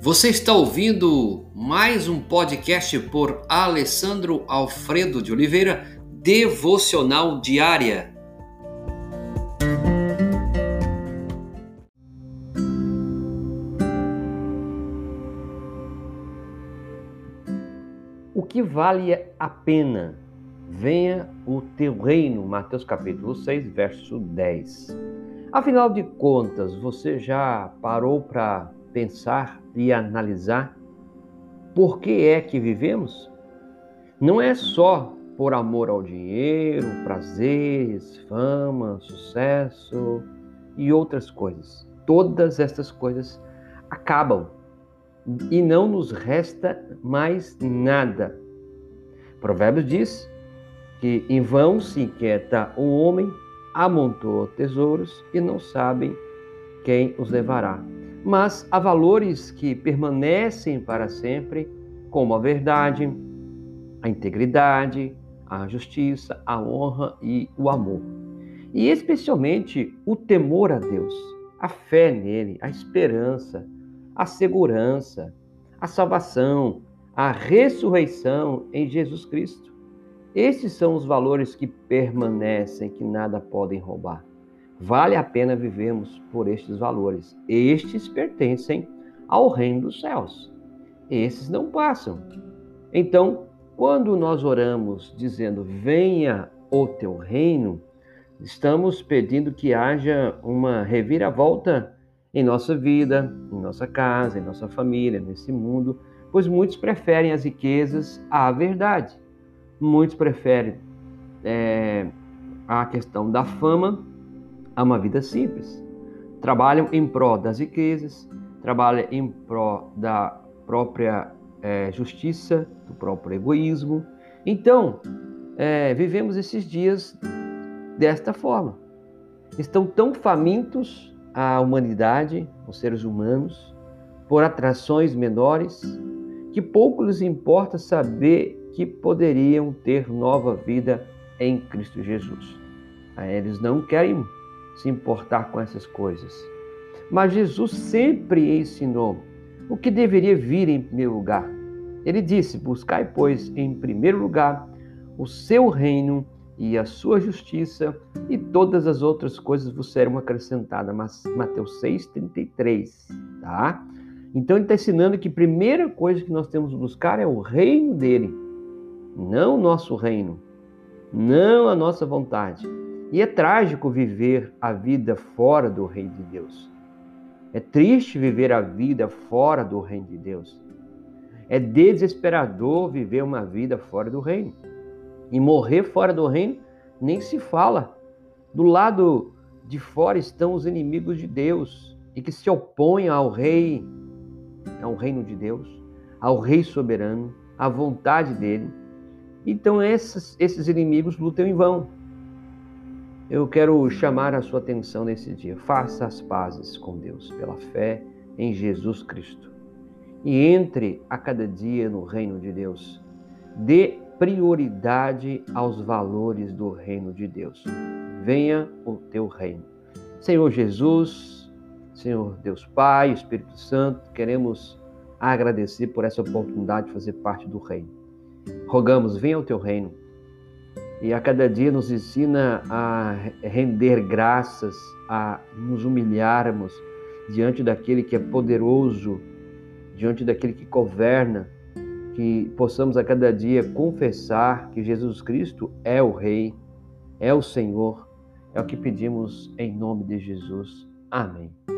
Você está ouvindo mais um podcast por Alessandro Alfredo de Oliveira, Devocional Diária. O que vale a pena? Venha o teu reino, Mateus capítulo 6, verso 10. Afinal de contas, você já parou para pensar e analisar por que é que vivemos? Não é só por amor ao dinheiro, prazeres, fama, sucesso e outras coisas. Todas essas coisas acabam e não nos resta mais nada. Provérbios diz que em vão se inquieta o homem amontou tesouros e não sabem quem os levará. Mas há valores que permanecem para sempre, como a verdade, a integridade, a justiça, a honra e o amor. E especialmente o temor a Deus, a fé nele, a esperança, a segurança, a salvação, a ressurreição em Jesus Cristo. Esses são os valores que permanecem, que nada podem roubar. Vale a pena vivermos por estes valores. Estes pertencem ao reino dos céus. Esses não passam. Então, quando nós oramos dizendo: Venha o teu reino, estamos pedindo que haja uma reviravolta em nossa vida, em nossa casa, em nossa família, nesse mundo, pois muitos preferem as riquezas à verdade. Muitos preferem é, a questão da fama a uma vida simples. Trabalham em prol das riquezas, trabalham em prol da própria é, justiça, do próprio egoísmo. Então, é, vivemos esses dias desta forma. Estão tão famintos a humanidade, os seres humanos, por atrações menores, que pouco lhes importa saber que poderiam ter nova vida em Cristo Jesus. Eles não querem se importar com essas coisas. Mas Jesus sempre ensinou o que deveria vir em primeiro lugar. Ele disse: Buscai, pois, em primeiro lugar o seu reino e a sua justiça, e todas as outras coisas vos serão acrescentadas. Mateus 6,33. Tá? Então ele está ensinando que a primeira coisa que nós temos que buscar é o reino dele não o nosso reino, não a nossa vontade. E é trágico viver a vida fora do reino de Deus. É triste viver a vida fora do reino de Deus. É desesperador viver uma vida fora do reino. E morrer fora do reino nem se fala. Do lado de fora estão os inimigos de Deus e que se opõem ao rei, ao reino de Deus, ao rei soberano, à vontade dele. Então esses, esses inimigos lutam em vão. Eu quero chamar a sua atenção nesse dia. Faça as pazes com Deus pela fé em Jesus Cristo. E entre a cada dia no reino de Deus. Dê prioridade aos valores do reino de Deus. Venha o teu reino. Senhor Jesus, Senhor Deus Pai, Espírito Santo, queremos agradecer por essa oportunidade de fazer parte do reino. Rogamos, venha o teu reino. E a cada dia nos ensina a render graças, a nos humilharmos diante daquele que é poderoso, diante daquele que governa, que possamos a cada dia confessar que Jesus Cristo é o Rei, é o Senhor. É o que pedimos em nome de Jesus. Amém.